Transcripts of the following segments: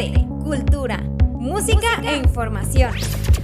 arte, cultura, música e información.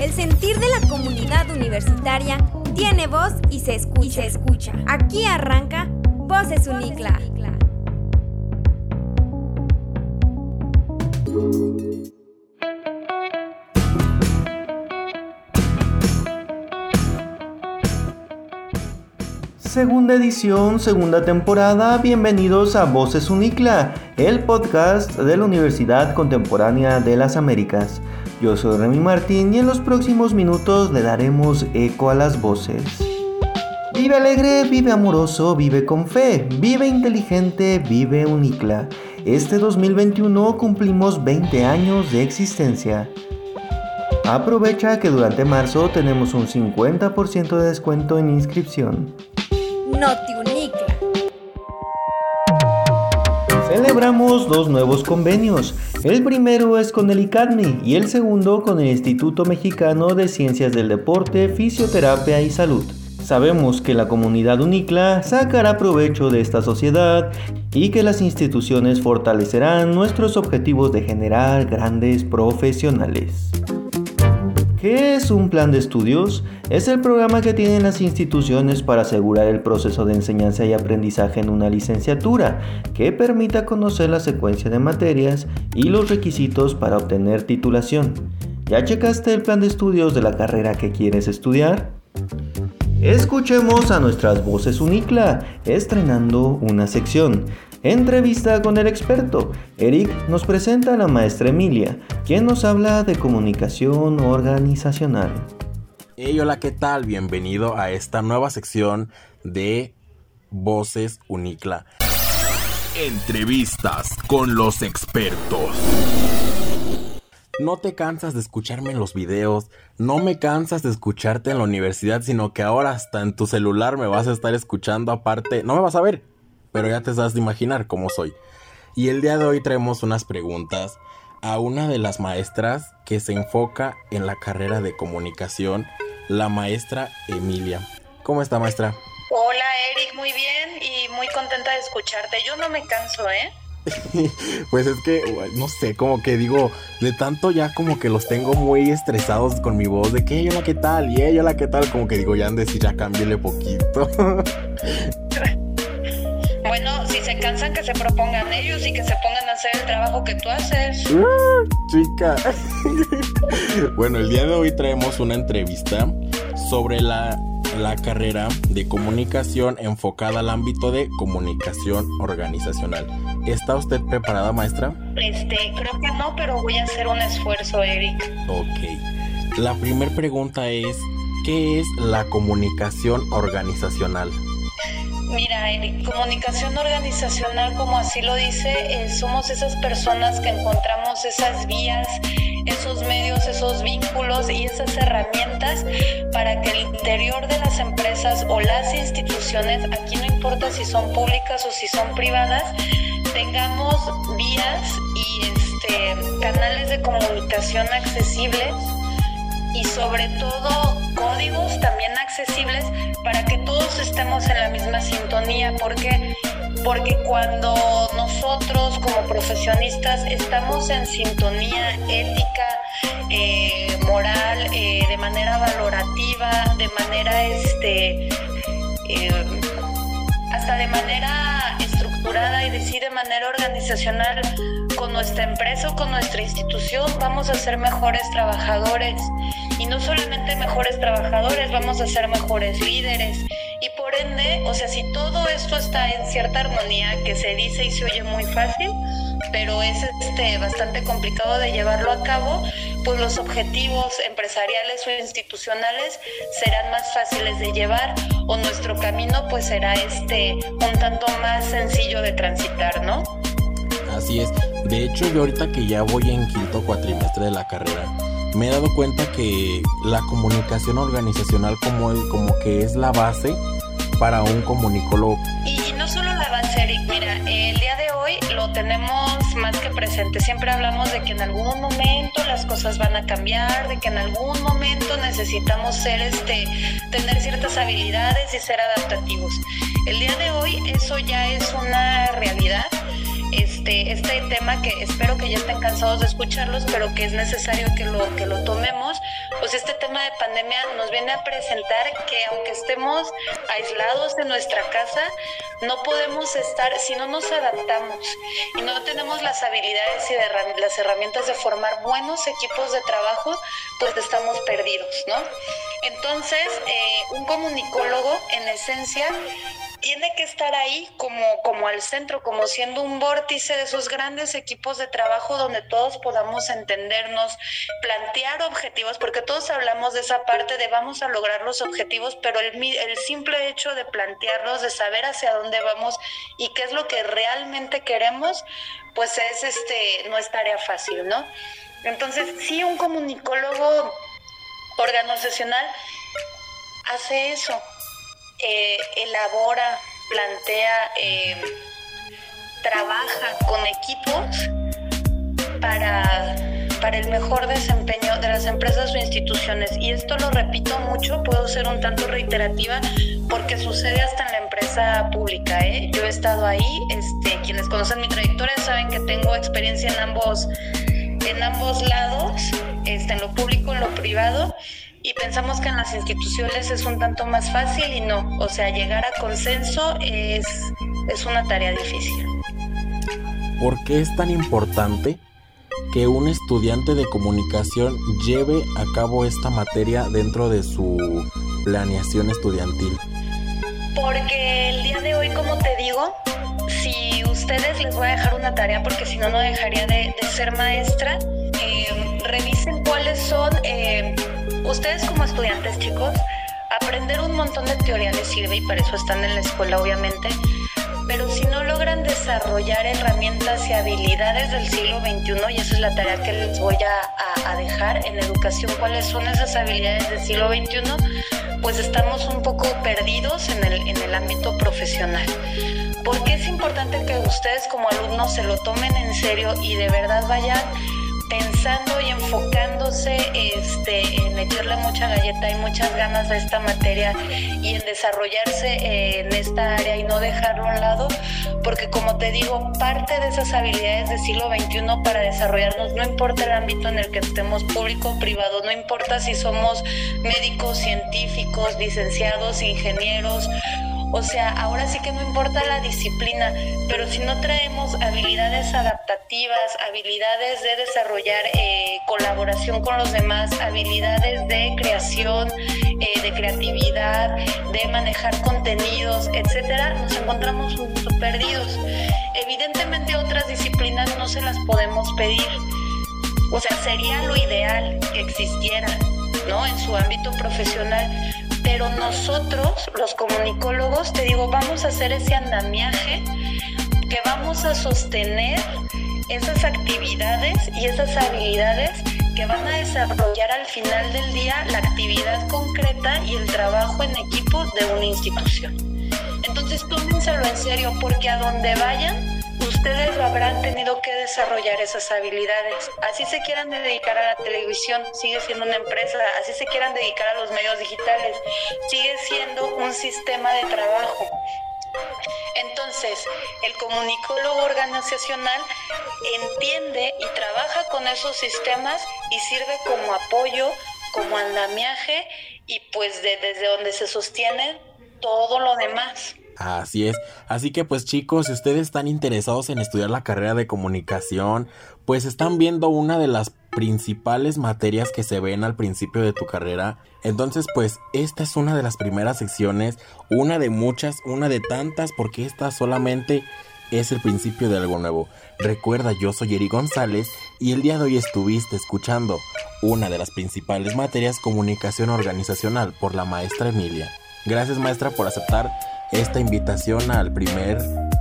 El sentir de la comunidad universitaria tiene voz y se escucha. escucha. Aquí arranca Voces Unicla. Segunda edición, segunda temporada, bienvenidos a Voces Unicla, el podcast de la Universidad Contemporánea de las Américas. Yo soy Remy Martín y en los próximos minutos le daremos eco a las voces. Vive alegre, vive amoroso, vive con fe, vive inteligente, vive Unicla. Este 2021 cumplimos 20 años de existencia. Aprovecha que durante marzo tenemos un 50% de descuento en inscripción. Notiunicla. Celebramos dos nuevos convenios. El primero es con el ICADMI y el segundo con el Instituto Mexicano de Ciencias del Deporte, Fisioterapia y Salud. Sabemos que la comunidad UNICLA sacará provecho de esta sociedad y que las instituciones fortalecerán nuestros objetivos de generar grandes profesionales. ¿Qué es un plan de estudios? Es el programa que tienen las instituciones para asegurar el proceso de enseñanza y aprendizaje en una licenciatura, que permita conocer la secuencia de materias y los requisitos para obtener titulación. ¿Ya checaste el plan de estudios de la carrera que quieres estudiar? Escuchemos a nuestras voces Unicla, estrenando una sección. Entrevista con el experto. Eric nos presenta a la maestra Emilia, quien nos habla de comunicación organizacional. Hey, hola, ¿qué tal? Bienvenido a esta nueva sección de Voces Unicla. Entrevistas con los expertos. No te cansas de escucharme en los videos, no me cansas de escucharte en la universidad, sino que ahora hasta en tu celular me vas a estar escuchando aparte. No me vas a ver, pero ya te das de imaginar cómo soy. Y el día de hoy traemos unas preguntas a una de las maestras que se enfoca en la carrera de comunicación, la maestra Emilia. ¿Cómo está maestra? Hola Eric, muy bien y muy contenta de escucharte. Yo no me canso, ¿eh? pues es que, no sé, como que digo, de tanto ya como que los tengo muy estresados con mi voz, de que la ¿qué tal? Y ella, la ¿qué tal? Como que digo, ya andes y ya cámbiale poquito. Se cansan, que se propongan ellos y que se pongan a hacer el trabajo que tú haces. Uh, chica. bueno, el día de hoy traemos una entrevista sobre la, la carrera de comunicación enfocada al ámbito de comunicación organizacional. ¿Está usted preparada, maestra? Este, creo que no, pero voy a hacer un esfuerzo, Eric. Ok. La primera pregunta es, ¿qué es la comunicación organizacional? Mira, comunicación organizacional, como así lo dice, eh, somos esas personas que encontramos esas vías, esos medios, esos vínculos y esas herramientas para que el interior de las empresas o las instituciones, aquí no importa si son públicas o si son privadas, tengamos vías y este, canales de comunicación accesibles y sobre todo también accesibles para que todos estemos en la misma sintonía. porque Porque cuando nosotros como profesionistas estamos en sintonía ética, eh, moral, eh, de manera valorativa, de manera este eh, hasta de manera estructurada y decir de manera organizacional con nuestra empresa o con nuestra institución vamos a ser mejores trabajadores y no solamente mejores trabajadores, vamos a ser mejores líderes y por ende, o sea, si todo esto está en cierta armonía que se dice y se oye muy fácil, pero es este bastante complicado de llevarlo a cabo, pues los objetivos empresariales o institucionales serán más fáciles de llevar o nuestro camino pues será este un tanto más sencillo de transitar, ¿no? Así es. De hecho, yo ahorita que ya voy en quinto cuatrimestre de la carrera, me he dado cuenta que la comunicación organizacional como, como que es la base para un comunicólogo. Y no solo la base, Eric, mira, el día de hoy lo tenemos más que presente. Siempre hablamos de que en algún momento las cosas van a cambiar, de que en algún momento necesitamos ser este, tener ciertas habilidades y ser adaptativos. El día de hoy eso ya es una realidad este, este tema que espero que ya estén cansados de escucharlos, pero que es necesario que lo, que lo tomemos, pues este tema de pandemia nos viene a presentar que aunque estemos aislados de nuestra casa, no podemos estar si no nos adaptamos y no tenemos las habilidades y las herramientas de formar buenos equipos de trabajo, pues estamos perdidos, ¿no? Entonces, eh, un comunicólogo, en esencia, tiene que estar ahí como, como al centro, como siendo un vórtice de esos grandes equipos de trabajo donde todos podamos entendernos, plantear objetivos, porque todos hablamos de esa parte de vamos a lograr los objetivos, pero el, simple hecho de plantearlos, de saber hacia dónde vamos y qué es lo que realmente queremos, pues es este, no es tarea fácil, ¿no? Entonces, sí, un comunicólogo organizacional hace eso, eh, elabora, plantea, eh, trabaja con equipos para, para el mejor desempeño de las empresas o instituciones. Y esto lo repito mucho, puedo ser un tanto reiterativa porque sucede hasta en la empresa pública. ¿eh? Yo he estado ahí, este, quienes conocen mi trayectoria saben que tengo experiencia en ambos, en ambos lados, este, en lo público, en lo privado y pensamos que en las instituciones es un tanto más fácil y no, o sea, llegar a consenso es, es una tarea difícil. ¿Por qué es tan importante que un estudiante de comunicación lleve a cabo esta materia dentro de su planeación estudiantil? Porque el día de hoy, como te voy a dejar una tarea, porque si no, no dejaría de, ser maestra, eh, revisen cuáles son... Eh, Ustedes como estudiantes, chicos, aprender un montón de teoría les sirve y para eso están en la escuela, obviamente. Pero si no logran desarrollar herramientas y habilidades del siglo XXI, y esa es la tarea que les voy a, dejar en educación, cuáles son esas habilidades del siglo XXI, pues estamos un poco perdidos en el, en el ámbito profesional. Porque es importante que ustedes como alumnos se lo tomen en serio y de verdad vayan pensando y enfocándose este, en echarle mucha galleta y muchas ganas a esta materia y en desarrollarse eh, en esta área y no dejarlo a un lado, porque como te digo, parte de esas habilidades del siglo XXI para desarrollarnos, no importa el ámbito en el que estemos, público o privado, no importa si somos médicos, científicos, licenciados, ingenieros, o sea, ahora sí que no importa la disciplina, pero si no traemos habilidades adaptativas, habilidades de desarrollar eh, colaboración con los demás, habilidades de creación, eh, de creatividad, de manejar contenidos, etcétera, nos encontramos perdidos. Evidentemente otras disciplinas no se las podemos pedir. O sea, sería lo ideal que existiera, ¿no? En su ámbito profesional pero nosotros, los comunicólogos, te digo, vamos a hacer ese andamiaje que vamos a sostener esas actividades y esas habilidades que van a desarrollar al final del día la actividad concreta y el trabajo en equipo de una institución. Entonces tómenselo en serio porque a donde vayan, ustedes habrán tenido que desarrollar esas habilidades. Así se quieran dedicar a la televisión, sigue siendo una empresa, así se quieran dedicar a los medios digitales, sigue siendo un sistema de trabajo. Entonces, el comunicólogo organizacional entiende y trabaja con esos sistemas y sirve como apoyo, como andamiaje y pues desde donde se sostiene todo lo demás. Así es. Así que pues chicos, si ustedes están interesados en estudiar la carrera de comunicación, pues están viendo una de las principales materias que se ven al principio de tu carrera. Entonces pues esta es una de las primeras secciones, una de muchas, una de tantas, porque esta solamente es el principio de algo nuevo. Recuerda, yo soy Eri González y el día de hoy estuviste escuchando una de las principales materias comunicación organizacional por la maestra Emilia. Gracias maestra por aceptar esta invitación al primer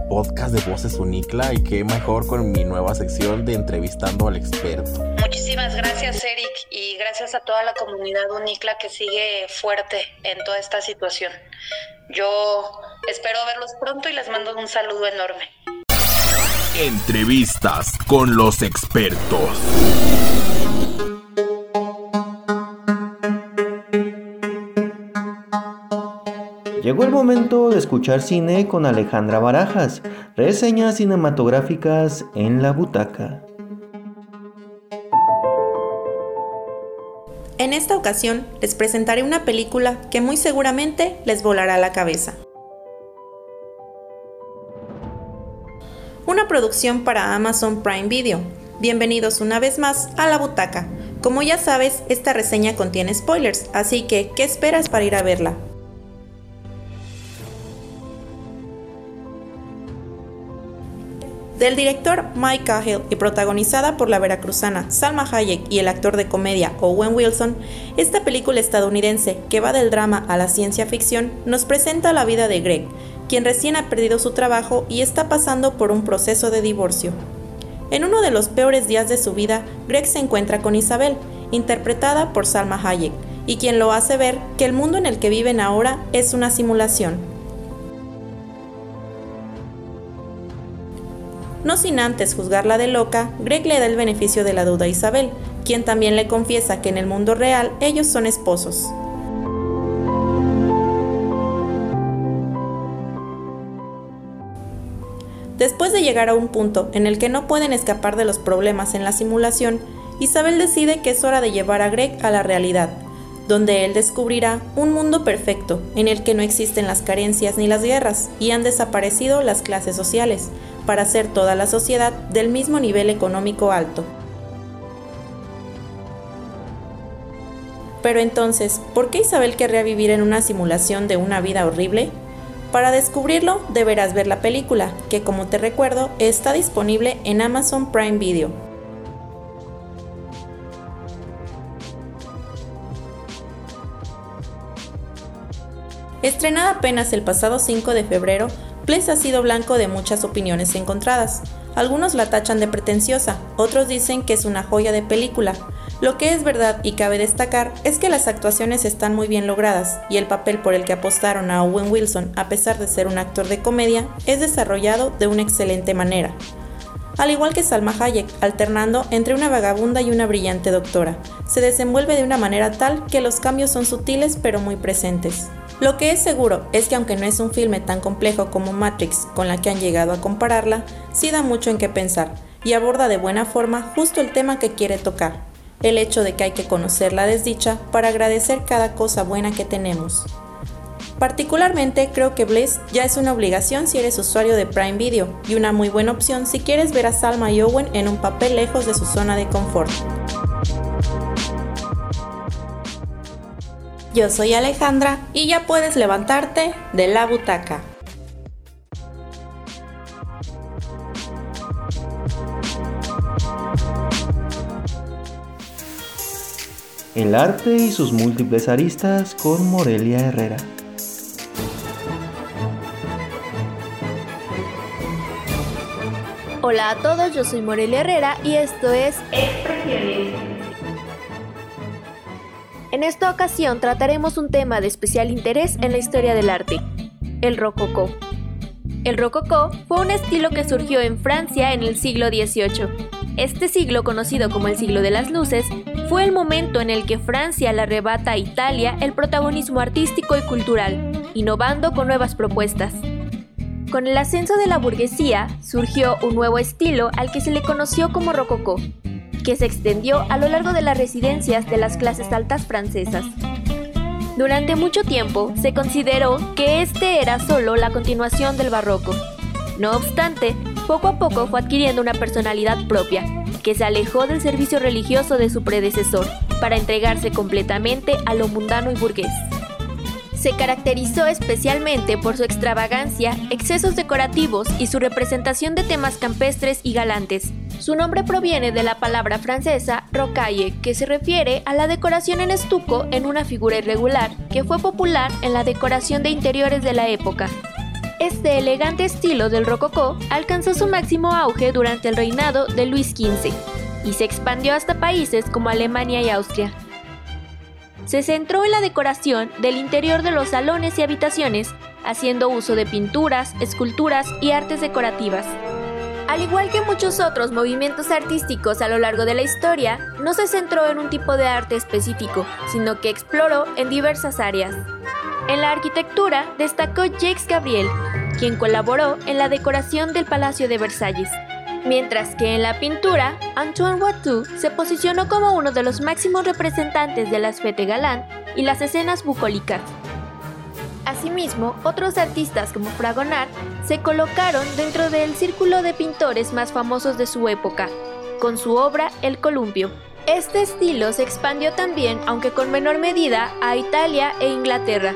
podcast de Voces Unicla y qué mejor con mi nueva sección de entrevistando al experto. Muchísimas gracias Eric y gracias a toda la comunidad Unicla que sigue fuerte en toda esta situación. Yo espero verlos pronto y les mando un saludo enorme. Entrevistas con los expertos. De escuchar cine con Alejandra Barajas, reseñas cinematográficas en la butaca. En esta ocasión les presentaré una película que muy seguramente les volará la cabeza. Una producción para Amazon Prime Video. Bienvenidos una vez más a la butaca. Como ya sabes, esta reseña contiene spoilers, así que, ¿qué esperas para ir a verla? Del director Mike Cahill y protagonizada por la veracruzana Salma Hayek y el actor de comedia Owen Wilson, esta película estadounidense que va del drama a la ciencia ficción nos presenta la vida de Greg, quien recién ha perdido su trabajo y está pasando por un proceso de divorcio. En uno de los peores días de su vida, Greg se encuentra con Isabel, interpretada por Salma Hayek, y quien lo hace ver que el mundo en el que viven ahora es una simulación. No sin antes juzgarla de loca, Greg le da el beneficio de la duda a Isabel, quien también le confiesa que en el mundo real ellos son esposos. Después de llegar a un punto en el que no pueden escapar de los problemas en la simulación, Isabel decide que es hora de llevar a Greg a la realidad, donde él descubrirá un mundo perfecto en el que no existen las carencias ni las guerras y han desaparecido las clases sociales, para hacer toda la sociedad del mismo nivel económico alto. Pero entonces, ¿por qué Isabel querría vivir en una simulación de una vida horrible? Para descubrirlo, deberás ver la película, que como te recuerdo, está disponible en Amazon Prime Video. Estrenada apenas el pasado 5 de febrero, Place ha sido blanco de muchas opiniones encontradas. Algunos la tachan de pretenciosa, otros dicen que es una joya de película. Lo que es verdad y cabe destacar es que las actuaciones están muy bien logradas y el papel por el que apostaron a Owen Wilson, a pesar de ser un actor de comedia, es desarrollado de una excelente manera. Al igual que Salma Hayek, alternando entre una vagabunda y una brillante doctora, se desenvuelve de una manera tal que los cambios son sutiles pero muy presentes. Lo que es seguro es que aunque no es un filme tan complejo como Matrix con la que han llegado a compararla, sí da mucho en qué pensar y aborda de buena forma justo el tema que quiere tocar, el hecho de que hay que conocer la desdicha para agradecer cada cosa buena que tenemos. Particularmente creo que Bliss ya es una obligación si eres usuario de Prime Video y una muy buena opción si quieres ver a Salma y Owen en un papel lejos de su zona de confort. Yo soy Alejandra y ya puedes levantarte de la butaca. El arte y sus múltiples aristas con Morelia Herrera. Hola a todos, yo soy Morelia Herrera y esto es Expresiones. En esta ocasión trataremos un tema de especial interés en la historia del arte, el rococó. El rococó fue un estilo que surgió en Francia en el siglo XVIII. Este siglo, conocido como el siglo de las luces, fue el momento en el que Francia le arrebata a Italia el protagonismo artístico y cultural, innovando con nuevas propuestas. Con el ascenso de la burguesía, surgió un nuevo estilo al que se le conoció como rococó, que se extendió a lo largo de las residencias de las clases altas francesas. Durante mucho tiempo se consideró que este era solo la continuación del barroco. No obstante, poco a poco fue adquiriendo una personalidad propia, que se alejó del servicio religioso de su predecesor, para entregarse completamente a lo mundano y burgués. Se caracterizó especialmente por su extravagancia, excesos decorativos y su representación de temas campestres y galantes, su nombre proviene de la palabra francesa rocaille, que se refiere a la decoración en estuco en una figura irregular, que fue popular en la decoración de interiores de la época. Este elegante estilo del rococó alcanzó su máximo auge durante el reinado de Luis XV y se expandió hasta países como Alemania y Austria. Se centró en la decoración del interior de los salones y habitaciones, haciendo uso de pinturas, esculturas y artes decorativas. Al igual que muchos otros movimientos artísticos a lo largo de la historia, no se centró en un tipo de arte específico, sino que exploró en diversas áreas. En la arquitectura destacó Jacques Gabriel, quien colaboró en la decoración del Palacio de Versalles. Mientras que en la pintura, Antoine Watteau se posicionó como uno de los máximos representantes de las fete galán y las escenas bucólicas. Asimismo, otros artistas como Fragonard se colocaron dentro del círculo de pintores más famosos de su época, con su obra El Columpio. Este estilo se expandió también, aunque con menor medida, a Italia e Inglaterra,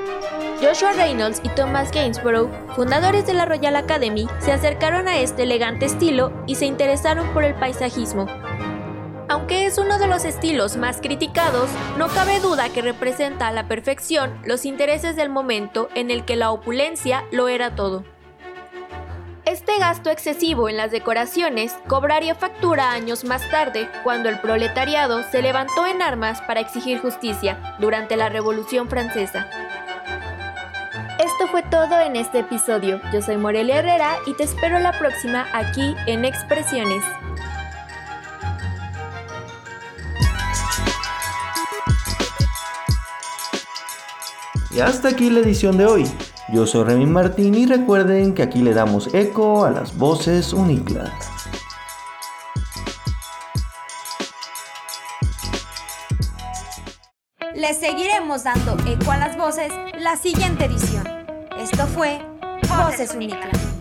Joshua Reynolds y Thomas Gainsborough, fundadores de la Royal Academy, se acercaron a este elegante estilo y se interesaron por el paisajismo. Aunque es uno de los estilos más criticados, no cabe duda que representa a la perfección los intereses del momento en el que la opulencia lo era todo. Este gasto excesivo en las decoraciones cobraría factura años más tarde, cuando el proletariado se levantó en armas para exigir justicia durante la Revolución Francesa. Esto fue todo en este episodio. Yo soy Morelia Herrera y te espero la próxima aquí en Expresiones. Y hasta aquí la edición de hoy. Yo soy Remy Martín y recuerden que aquí le damos eco a las voces Unicla. Le seguiremos dando eco a las voces la siguiente edición. Esto fue Voces Unicla.